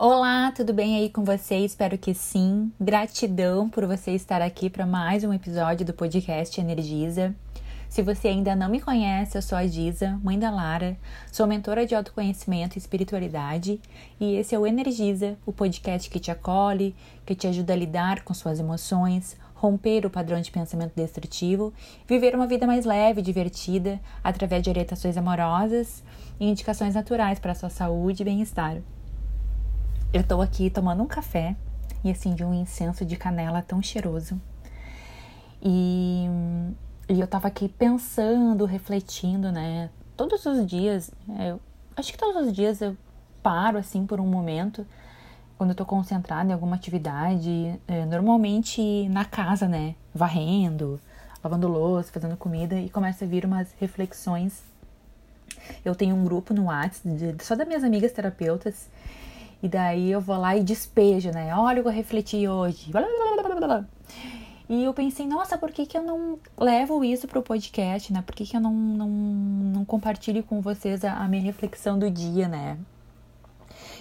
Olá, tudo bem aí com você? Espero que sim. Gratidão por você estar aqui para mais um episódio do podcast Energiza. Se você ainda não me conhece, eu sou a Giza, mãe da Lara, sou mentora de autoconhecimento e espiritualidade, e esse é o Energiza, o podcast que te acolhe, que te ajuda a lidar com suas emoções, romper o padrão de pensamento destrutivo, viver uma vida mais leve e divertida através de orientações amorosas e indicações naturais para a sua saúde e bem-estar. Eu tô aqui tomando um café e acendi um incenso de canela tão cheiroso. E, e eu tava aqui pensando, refletindo, né? Todos os dias, é, eu acho que todos os dias eu paro assim por um momento quando eu tô concentrada em alguma atividade, é, normalmente na casa, né? Varrendo, lavando louça, fazendo comida e começa a vir umas reflexões. Eu tenho um grupo no WhatsApp de, só das minhas amigas terapeutas e daí eu vou lá e despejo, né? Olha eu refleti hoje. E eu pensei, nossa, por que, que eu não levo isso pro podcast, né? Por que, que eu não, não, não compartilho com vocês a, a minha reflexão do dia, né?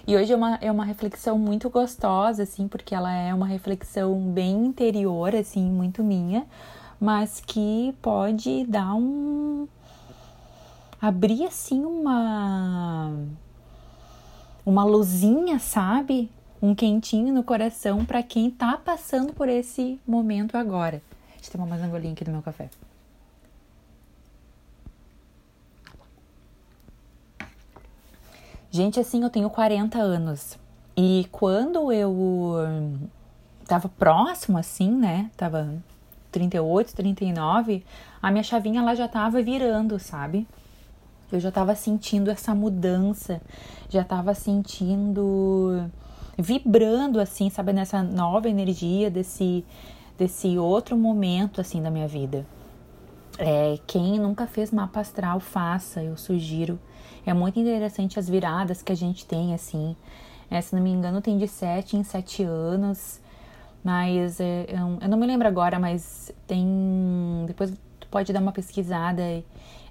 E hoje é uma, é uma reflexão muito gostosa, assim, porque ela é uma reflexão bem interior, assim, muito minha, mas que pode dar um. abrir, assim, uma uma luzinha, sabe? Um quentinho no coração para quem tá passando por esse momento agora. Deixa eu tomar mais um golinho aqui do meu café. Gente, assim, eu tenho 40 anos. E quando eu tava próximo, assim, né? Tava 38, 39, a minha chavinha lá já tava virando, sabe? Eu já estava sentindo essa mudança, já estava sentindo vibrando assim, sabe, nessa nova energia desse desse outro momento assim da minha vida. É, quem nunca fez mapa astral, faça, eu sugiro. É muito interessante as viradas que a gente tem, assim. É, se não me engano, tem de 7 em 7 anos. Mas é, eu, eu, não me lembro agora, mas tem. Depois tu pode dar uma pesquisada.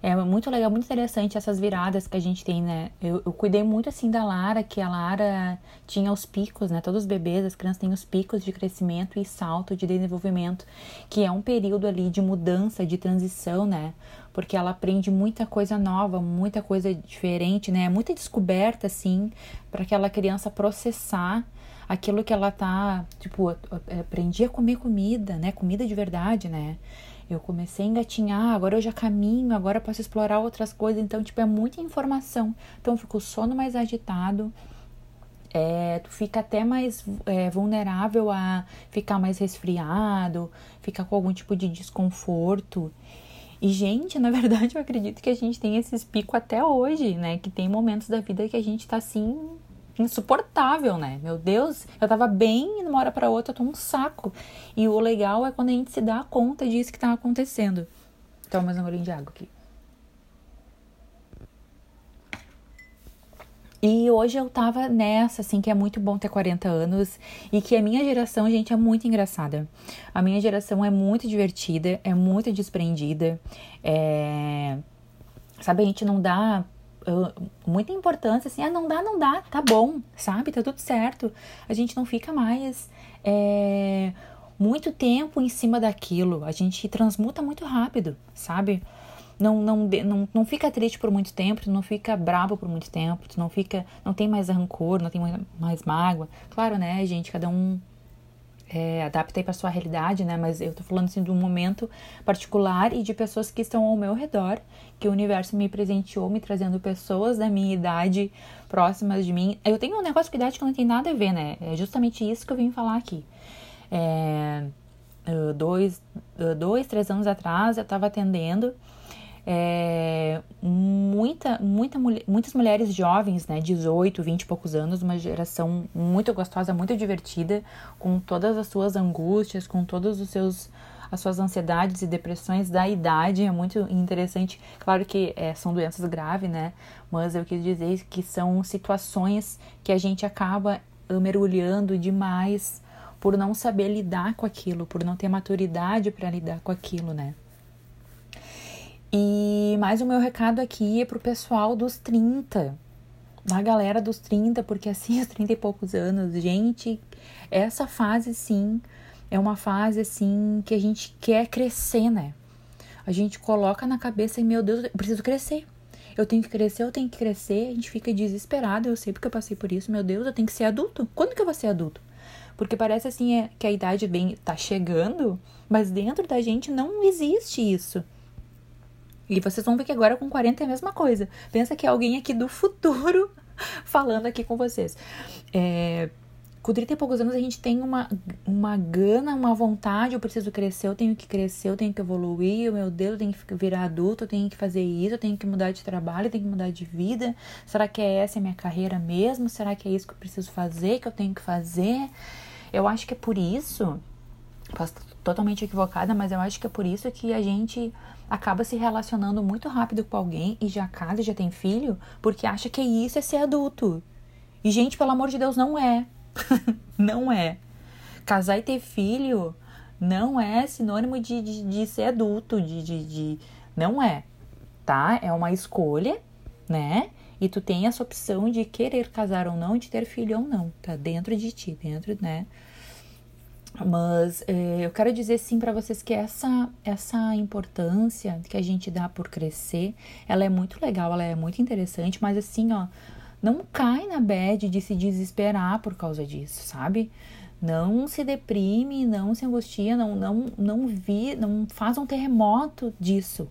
É muito legal, muito interessante essas viradas que a gente tem, né? Eu, eu, cuidei muito assim da Lara, que a Lara tinha os picos, né? Todos os bebês, as crianças têm os picos de crescimento e salto de desenvolvimento, que é um período ali de mudança, de transição, né? Porque ela aprende muita coisa nova, muita coisa diferente, né? Muita descoberta, assim, para aquela criança processar aquilo que ela tá, tipo, aprendi a comer comida, né? Comida de verdade, né? Eu comecei a engatinhar, agora eu já caminho, agora posso explorar outras coisas. Então, tipo, é muita informação. Então, fica o sono mais agitado, é, tu fica até mais é, vulnerável a ficar mais resfriado, ficar com algum tipo de desconforto. E, gente, na verdade, eu acredito que a gente tem esses picos até hoje, né? Que tem momentos da vida que a gente tá assim, insuportável, né? Meu Deus, eu tava bem e de uma hora para outra eu tô um saco. E o legal é quando a gente se dá conta disso que tá acontecendo. Toma mais um golinho de água aqui. E hoje eu tava nessa, assim, que é muito bom ter 40 anos e que a minha geração, gente, é muito engraçada. A minha geração é muito divertida, é muito desprendida, é... Sabe, a gente não dá muita importância, assim, ah, não dá, não dá, tá bom, sabe? Tá tudo certo. A gente não fica mais é, muito tempo em cima daquilo. A gente transmuta muito rápido, sabe? Não, não, não, não fica triste por muito tempo, tu não fica bravo por muito tempo, tu não fica, não tem mais rancor, não tem mais mágoa. Claro, né, gente, cada um é, adapta aí para sua realidade, né? Mas eu tô falando assim de um momento particular e de pessoas que estão ao meu redor, que o universo me presenteou, me trazendo pessoas da minha idade próximas de mim. Eu tenho um negócio com idade que não tem nada a ver, né? É justamente isso que eu vim falar aqui. É, dois, dois, três anos atrás eu estava atendendo é, muita, muita, muitas mulheres jovens, né, 18, 20 e poucos anos, uma geração muito gostosa, muito divertida, com todas as suas angústias, com todos os seus as suas ansiedades e depressões da idade, é muito interessante. Claro que é, são doenças graves, né? Mas eu quis dizer que são situações que a gente acaba mergulhando demais por não saber lidar com aquilo, por não ter maturidade para lidar com aquilo, né? E mais o meu recado aqui é pro pessoal dos 30. da galera dos 30, porque assim, os 30 e poucos anos, gente, essa fase sim é uma fase assim que a gente quer crescer, né? A gente coloca na cabeça e, meu Deus, eu preciso crescer. Eu tenho que crescer, eu tenho que crescer. A gente fica desesperado. Eu sei porque eu passei por isso. Meu Deus, eu tenho que ser adulto. Quando que eu vou ser adulto? Porque parece assim é, que a idade bem tá chegando, mas dentro da gente não existe isso. E vocês vão ver que agora com 40 é a mesma coisa. Pensa que é alguém aqui do futuro falando aqui com vocês. É, com 30 e poucos anos a gente tem uma, uma gana, uma vontade, eu preciso crescer, eu tenho que crescer, eu tenho que evoluir, meu Deus, eu tenho que virar adulto, eu tenho que fazer isso, eu tenho que mudar de trabalho, eu tenho que mudar de vida. Será que é essa a minha carreira mesmo? Será que é isso que eu preciso fazer, que eu tenho que fazer? Eu acho que é por isso, posso estar totalmente equivocada, mas eu acho que é por isso que a gente acaba se relacionando muito rápido com alguém e já casa e já tem filho, porque acha que isso é ser adulto. E, gente, pelo amor de Deus, não é. não é. Casar e ter filho não é sinônimo de, de, de ser adulto, de, de, de. Não é. Tá? É uma escolha, né? E tu tem essa opção de querer casar ou não, de ter filho ou não. Tá dentro de ti, dentro, né? Mas é, eu quero dizer sim para vocês que essa, essa importância que a gente dá por crescer, ela é muito legal, ela é muito interessante, mas assim, ó, não cai na bad de se desesperar por causa disso, sabe? Não se deprime, não se angustia, não, não, não vi, não faz um terremoto disso.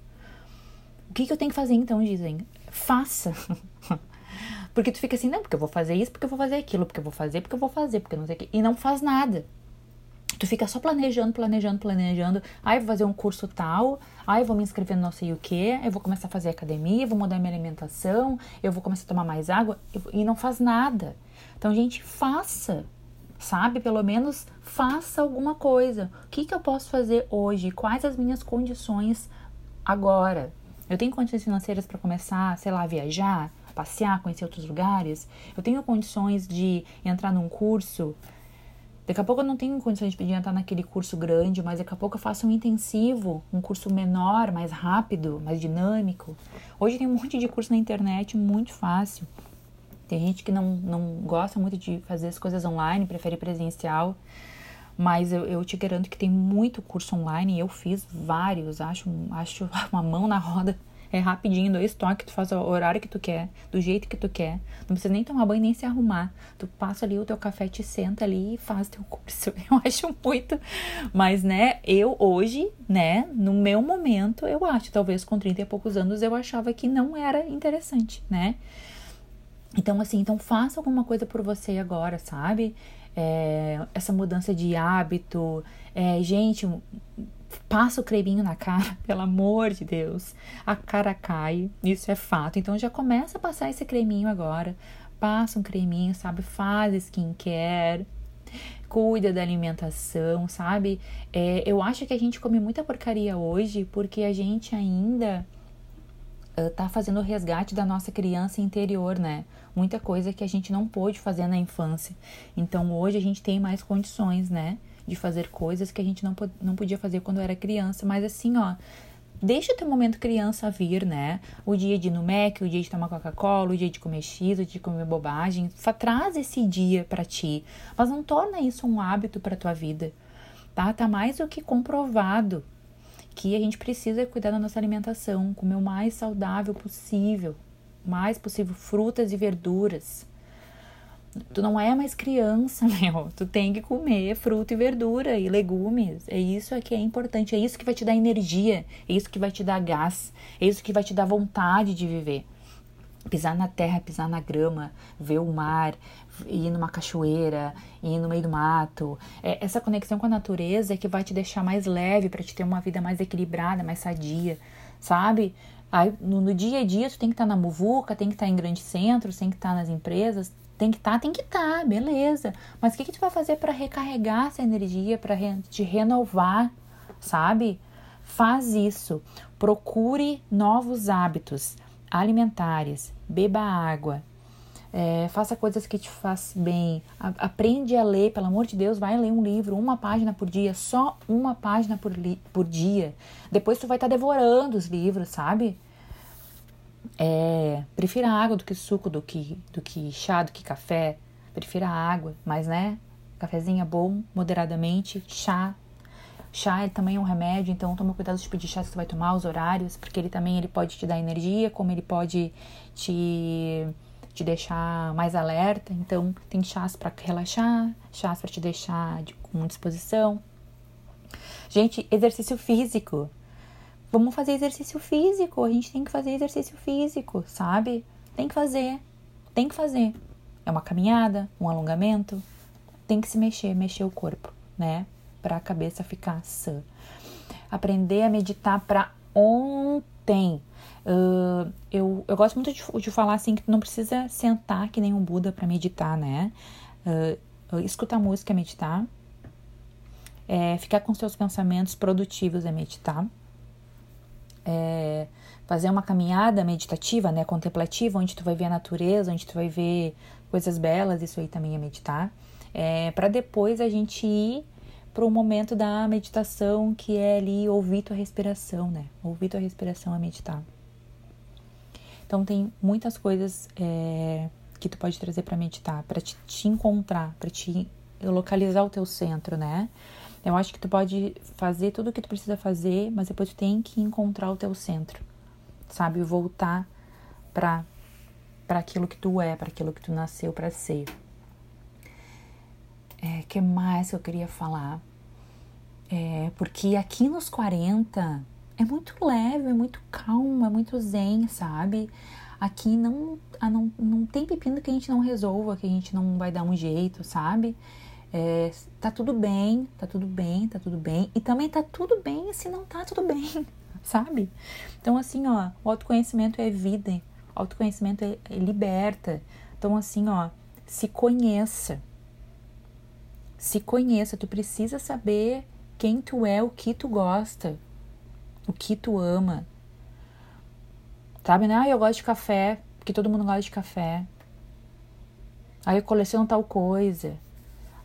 O que, que eu tenho que fazer então, dizem? Faça. porque tu fica assim, não, porque eu vou fazer isso, porque eu vou fazer aquilo, porque eu vou fazer, porque eu vou fazer, porque eu não sei o que. E não faz nada. Tu fica só planejando, planejando, planejando. Aí vou fazer um curso tal, aí vou me inscrever no não sei o que, eu vou começar a fazer academia, vou mudar minha alimentação, eu vou começar a tomar mais água e não faz nada. Então, gente, faça, sabe? Pelo menos faça alguma coisa. O que, que eu posso fazer hoje? Quais as minhas condições agora? Eu tenho condições financeiras para começar, sei lá, viajar, passear, conhecer outros lugares? Eu tenho condições de entrar num curso Daqui a pouco eu não tenho condições de entrar naquele curso grande, mas daqui a pouco eu faço um intensivo, um curso menor, mais rápido, mais dinâmico. Hoje tem um monte de curso na internet, muito fácil. Tem gente que não, não gosta muito de fazer as coisas online, prefere presencial. Mas eu, eu te garanto que tem muito curso online, eu fiz vários, acho, acho uma mão na roda é rapidinho, dois toques, tu faz o horário que tu quer, do jeito que tu quer. Não precisa nem tomar banho nem se arrumar. Tu passa ali o teu café, te senta ali e faz teu curso. Eu acho muito. Mas, né, eu hoje, né, no meu momento, eu acho, talvez com 30 e poucos anos, eu achava que não era interessante, né? Então, assim, então faça alguma coisa por você agora, sabe? É, essa mudança de hábito. É, gente, passa o creminho na cara, pelo amor de Deus, a cara cai, isso é fato. Então já começa a passar esse creminho agora. Passa um creminho, sabe? Faz skincare, cuida da alimentação, sabe? É, eu acho que a gente come muita porcaria hoje porque a gente ainda uh, tá fazendo o resgate da nossa criança interior, né? Muita coisa que a gente não pôde fazer na infância. Então hoje a gente tem mais condições, né? De fazer coisas que a gente não, não podia fazer quando era criança. Mas assim, ó, deixa o teu momento criança vir, né? O dia de ir no Mac, o dia de tomar Coca-Cola, o dia de comer X, o dia de comer bobagem. Traz esse dia para ti, mas não torna isso um hábito para tua vida, tá? Tá mais do que comprovado que a gente precisa cuidar da nossa alimentação, comer o mais saudável possível, mais possível frutas e verduras. Tu não é mais criança, meu. Tu tem que comer fruta e verdura e legumes. É isso que é importante. É isso que vai te dar energia. É isso que vai te dar gás. É isso que vai te dar vontade de viver. Pisar na terra, pisar na grama, ver o mar, ir numa cachoeira, ir no meio do mato. É essa conexão com a natureza é que vai te deixar mais leve para te ter uma vida mais equilibrada, mais sadia, sabe? Aí, no, no, dia a dia, tu tem que estar tá na muvuca, tem que estar tá em grandes centros, tem que estar tá nas empresas, tem que estar, tá, tem que estar, tá, beleza. Mas o que, que tu vai fazer para recarregar essa energia, para re, te renovar, sabe? Faz isso. Procure novos hábitos alimentares, beba água, é, faça coisas que te façam bem, a, aprende a ler, pelo amor de Deus, vai ler um livro, uma página por dia, só uma página por, por dia. Depois tu vai estar tá devorando os livros, sabe? É, prefira água do que suco, do que, do que chá, do que café. Prefira água, mas né? Cafezinho é bom, moderadamente. Chá. Chá ele também é um remédio, então toma cuidado de pedir chá que você vai tomar, os horários, porque ele também ele pode te dar energia, como ele pode te, te deixar mais alerta. Então, tem chás para relaxar, chás para te deixar de, com disposição. Gente, exercício físico. Vamos fazer exercício físico. A gente tem que fazer exercício físico, sabe? Tem que fazer. Tem que fazer. É uma caminhada, um alongamento. Tem que se mexer, mexer o corpo, né? Para a cabeça ficar sã. Aprender a meditar para ontem. Uh, eu, eu gosto muito de, de falar assim que tu não precisa sentar que nem um Buda para meditar, né? Uh, escutar música é meditar. É, ficar com seus pensamentos produtivos é meditar é, fazer uma caminhada meditativa, né, contemplativa, onde tu vai ver a natureza, onde tu vai ver coisas belas, isso aí também é meditar, é, para depois a gente ir para o momento da meditação, que é ali ouvir tua respiração, né? Ouvir tua respiração é meditar. Então tem muitas coisas é, que tu pode trazer para meditar, para te, te encontrar, para te localizar o teu centro, né? Eu acho que tu pode fazer tudo o que tu precisa fazer, mas depois tu tem que encontrar o teu centro, sabe? Voltar para para aquilo que tu é, para aquilo que tu nasceu para ser. É, que mais eu queria falar? É, porque aqui nos 40 é muito leve, é muito calmo, é muito zen, sabe? Aqui não, ah, não, não tem pepino que a gente não resolva, que a gente não vai dar um jeito, sabe? É, tá tudo bem, tá tudo bem, tá tudo bem. E também tá tudo bem se não tá tudo bem, sabe? Então, assim, ó, o autoconhecimento é vida, o autoconhecimento é, é liberta. Então, assim, ó, se conheça. Se conheça, tu precisa saber quem tu é, o que tu gosta, o que tu ama. Sabe, né? Ah, eu gosto de café, porque todo mundo gosta de café. Aí eu coleciono tal coisa.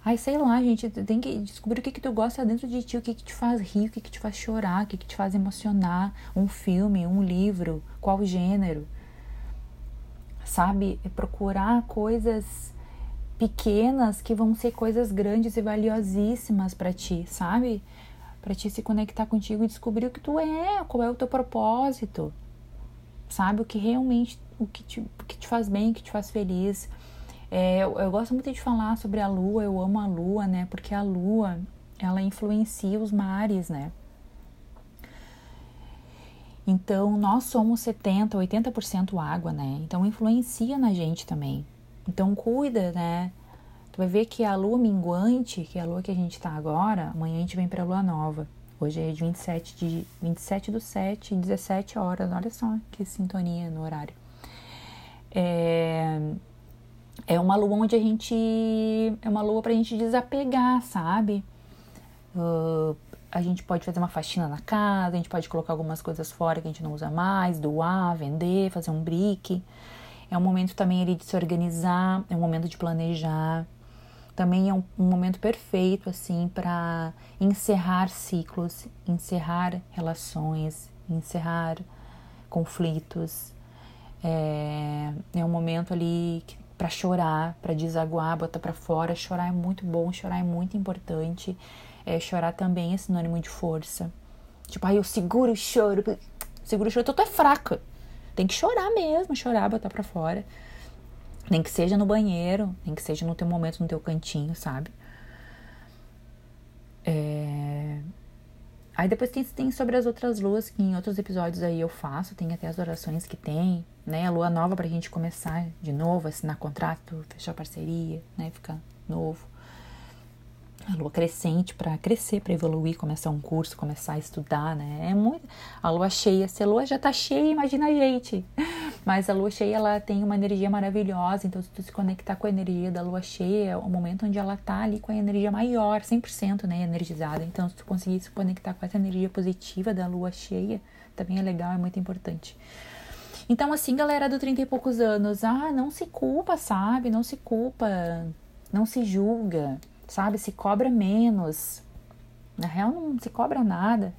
Ai, sei lá, gente, tem que descobrir o que, que tu gosta dentro de ti, o que, que te faz rir, o que, que te faz chorar, o que, que te faz emocionar. Um filme, um livro, qual gênero. Sabe? É procurar coisas pequenas que vão ser coisas grandes e valiosíssimas para ti, sabe? Para ti se conectar contigo e descobrir o que tu é, qual é o teu propósito. Sabe? O que realmente, o que te, o que te faz bem, o que te faz feliz é, eu, eu gosto muito de falar sobre a lua, eu amo a lua, né? Porque a lua, ela influencia os mares, né? Então, nós somos 70, 80% água, né? Então, influencia na gente também. Então, cuida, né? Tu vai ver que a lua minguante, que é a lua que a gente tá agora, amanhã a gente vem pra lua nova. Hoje é de 27 de 27 do 7, 17 horas. Olha só que sintonia no horário. É, é uma lua onde a gente. É uma lua pra gente desapegar, sabe? Uh, a gente pode fazer uma faxina na casa, a gente pode colocar algumas coisas fora que a gente não usa mais, doar, vender, fazer um brick. É um momento também ali de se organizar, é um momento de planejar. Também é um, um momento perfeito, assim, para encerrar ciclos, encerrar relações, encerrar conflitos. É, é um momento ali que para chorar, para desaguar, botar para fora. Chorar é muito bom, chorar é muito importante. É, chorar também é sinônimo de força. Tipo, aí eu seguro o choro, seguro o choro, tu é fraca. Tem que chorar mesmo, chorar, botar para fora. Nem que seja no banheiro, nem que seja no teu momento, no teu cantinho, sabe? É... Aí depois tem, tem sobre as outras luas, que em outros episódios aí eu faço, tem até as orações que tem, né? A lua nova pra gente começar de novo, assinar contrato, fechar parceria, né? Ficar novo. A lua crescente para crescer, para evoluir, começar um curso, começar a estudar, né? É muito. A lua cheia, se a lua já tá cheia, imagina a gente. Mas a lua cheia, ela tem uma energia maravilhosa, então se tu se conectar com a energia da lua cheia, é o momento onde ela tá ali com a energia maior, 100%, né, energizada. Então se tu conseguir se conectar com essa energia positiva da lua cheia, também é legal, é muito importante. Então, assim, galera do 30 e poucos anos, ah, não se culpa, sabe? Não se culpa, não se julga, sabe? Se cobra menos. Na real, não se cobra nada.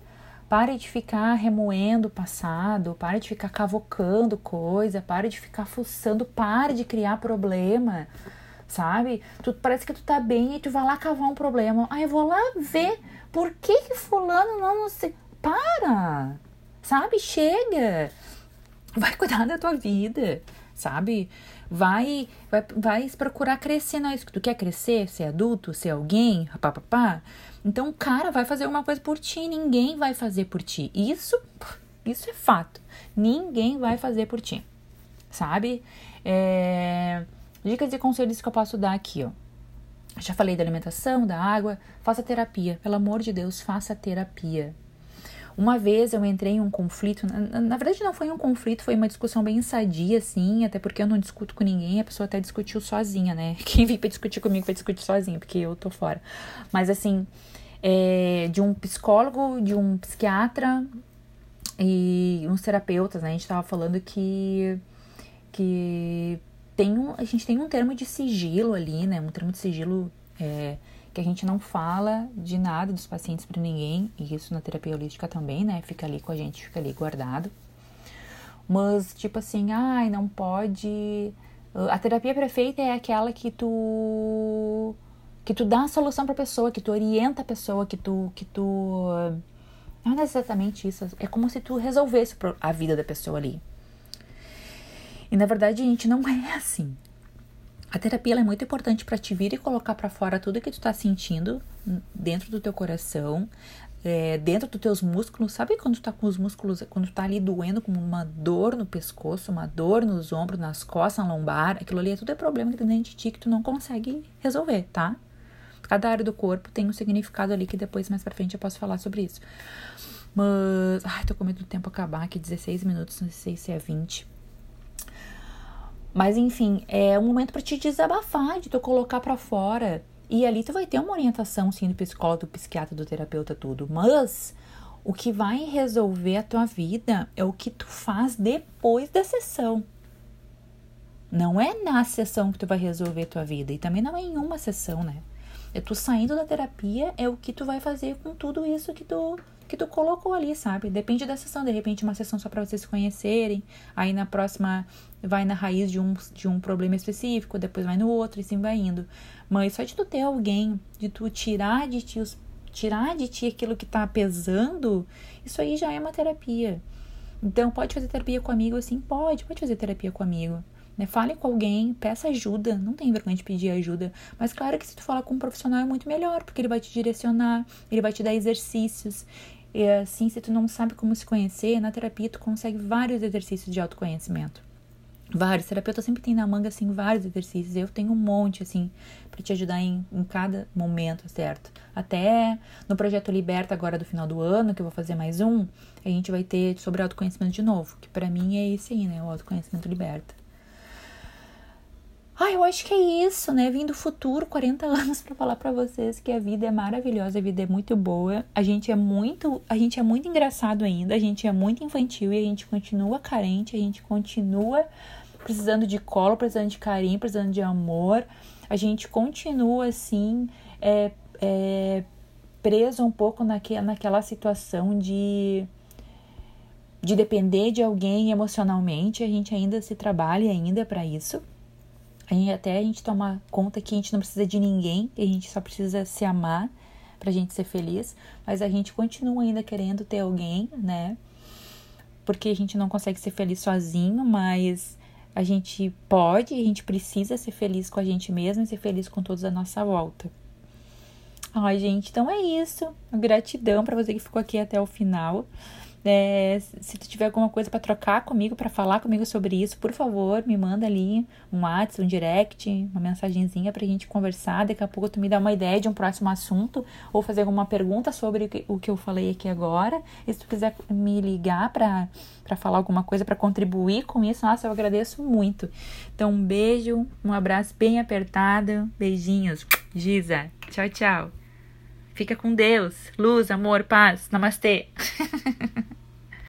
Pare de ficar remoendo o passado, pare de ficar cavocando coisa, pare de ficar fuçando, pare de criar problema, sabe? Tu parece que tu tá bem e tu vai lá cavar um problema. Aí eu vou lá ver por que que fulano não, sei. Para! Sabe? Chega! Vai cuidar da tua vida, sabe? Vai, vai, vai procurar crescer na isso tu quer crescer, ser adulto, ser alguém, papapá. Então o cara vai fazer uma coisa por ti, ninguém vai fazer por ti. Isso, isso é fato. Ninguém vai fazer por ti, sabe? É... Dicas e conselhos que eu posso dar aqui, ó. Já falei da alimentação, da água. Faça terapia. Pelo amor de Deus, faça terapia. Uma vez eu entrei em um conflito, na, na, verdade não foi um conflito, foi uma discussão bem sadia, assim, até porque eu não discuto com ninguém, a pessoa até discutiu sozinha, né? Quem vem pra discutir comigo vai discutir sozinho, porque eu tô fora. Mas assim, é, de um psicólogo, de um psiquiatra e uns terapeutas, né? A gente tava falando que, que tem um, a gente tem um termo de sigilo ali, né? Um termo de sigilo é, que a gente não fala de nada dos pacientes para ninguém, e isso na terapia holística também, né? Fica ali com a gente, fica ali guardado. Mas, tipo assim, ai, não pode. A terapia perfeita é aquela que tu. que tu dá a solução pra pessoa, que tu orienta a pessoa, que tu. que tu. Não é exatamente isso. É como se tu resolvesse a vida da pessoa ali. E na verdade a gente não é assim. A terapia é muito importante para te vir e colocar para fora tudo que tu tá sentindo dentro do teu coração, é, dentro dos teus músculos. Sabe quando tu tá com os músculos, quando tu tá ali doendo como uma dor no pescoço, uma dor nos ombros, nas costas, na lombar? Aquilo ali é tudo é problema que tem dentro de ti que tu não consegue resolver, tá? Cada área do corpo tem um significado ali que depois mais pra frente eu posso falar sobre isso. Mas, ai, tô com medo do tempo acabar aqui, 16 minutos, não sei se é 20. Mas enfim, é um momento para te desabafar, de tu colocar para fora. E ali tu vai ter uma orientação, sim, do psicólogo, do psiquiatra, do terapeuta, tudo. Mas o que vai resolver a tua vida é o que tu faz depois da sessão. Não é na sessão que tu vai resolver a tua vida. E também não é em uma sessão, né? É tu saindo da terapia, é o que tu vai fazer com tudo isso que tu que tu colocou ali, sabe? Depende da sessão, de repente uma sessão só para vocês se conhecerem, aí na próxima vai na raiz de um, de um problema específico, depois vai no outro e assim vai indo. Mas só de tu ter alguém, de tu tirar de ti os, tirar de ti aquilo que tá pesando, isso aí já é uma terapia. Então, pode fazer terapia com amigo assim? Pode, pode fazer terapia com amigo. Né? Fale com alguém, peça ajuda, não tem vergonha de pedir ajuda. Mas claro que se tu falar com um profissional é muito melhor, porque ele vai te direcionar, ele vai te dar exercícios, e assim, se tu não sabe como se conhecer, na terapia tu consegue vários exercícios de autoconhecimento. Vários. Terapeuta sempre tem na manga, assim, vários exercícios. Eu tenho um monte, assim, para te ajudar em, em cada momento, certo? Até no projeto Liberta, agora do final do ano, que eu vou fazer mais um, a gente vai ter sobre autoconhecimento de novo, que para mim é esse aí, né? O autoconhecimento liberta. Ah, eu acho que é isso, né? Vim do futuro, 40 anos, para falar para vocês que a vida é maravilhosa, a vida é muito boa. A gente é muito, a gente é muito engraçado ainda, a gente é muito infantil e a gente continua carente, a gente continua precisando de colo, precisando de carinho, precisando de amor. A gente continua assim, é, é, preso um pouco naque, naquela situação de de depender de alguém emocionalmente, a gente ainda se trabalha ainda para isso. Até a gente toma conta que a gente não precisa de ninguém, que a gente só precisa se amar pra gente ser feliz, mas a gente continua ainda querendo ter alguém, né? Porque a gente não consegue ser feliz sozinho, mas a gente pode, a gente precisa ser feliz com a gente mesmo e ser feliz com todos à nossa volta. Ai, gente, então é isso. Gratidão para você que ficou aqui até o final. É, se tu tiver alguma coisa para trocar comigo, para falar comigo sobre isso, por favor, me manda ali um WhatsApp, um direct, uma mensagenzinha pra gente conversar. Daqui a pouco tu me dá uma ideia de um próximo assunto ou fazer alguma pergunta sobre o que eu falei aqui agora. E se tu quiser me ligar para falar alguma coisa, para contribuir com isso, nossa, eu agradeço muito. Então, um beijo, um abraço bem apertado. Beijinhos. Giza. Tchau, tchau. Fica com Deus. Luz, amor, paz. Namastê.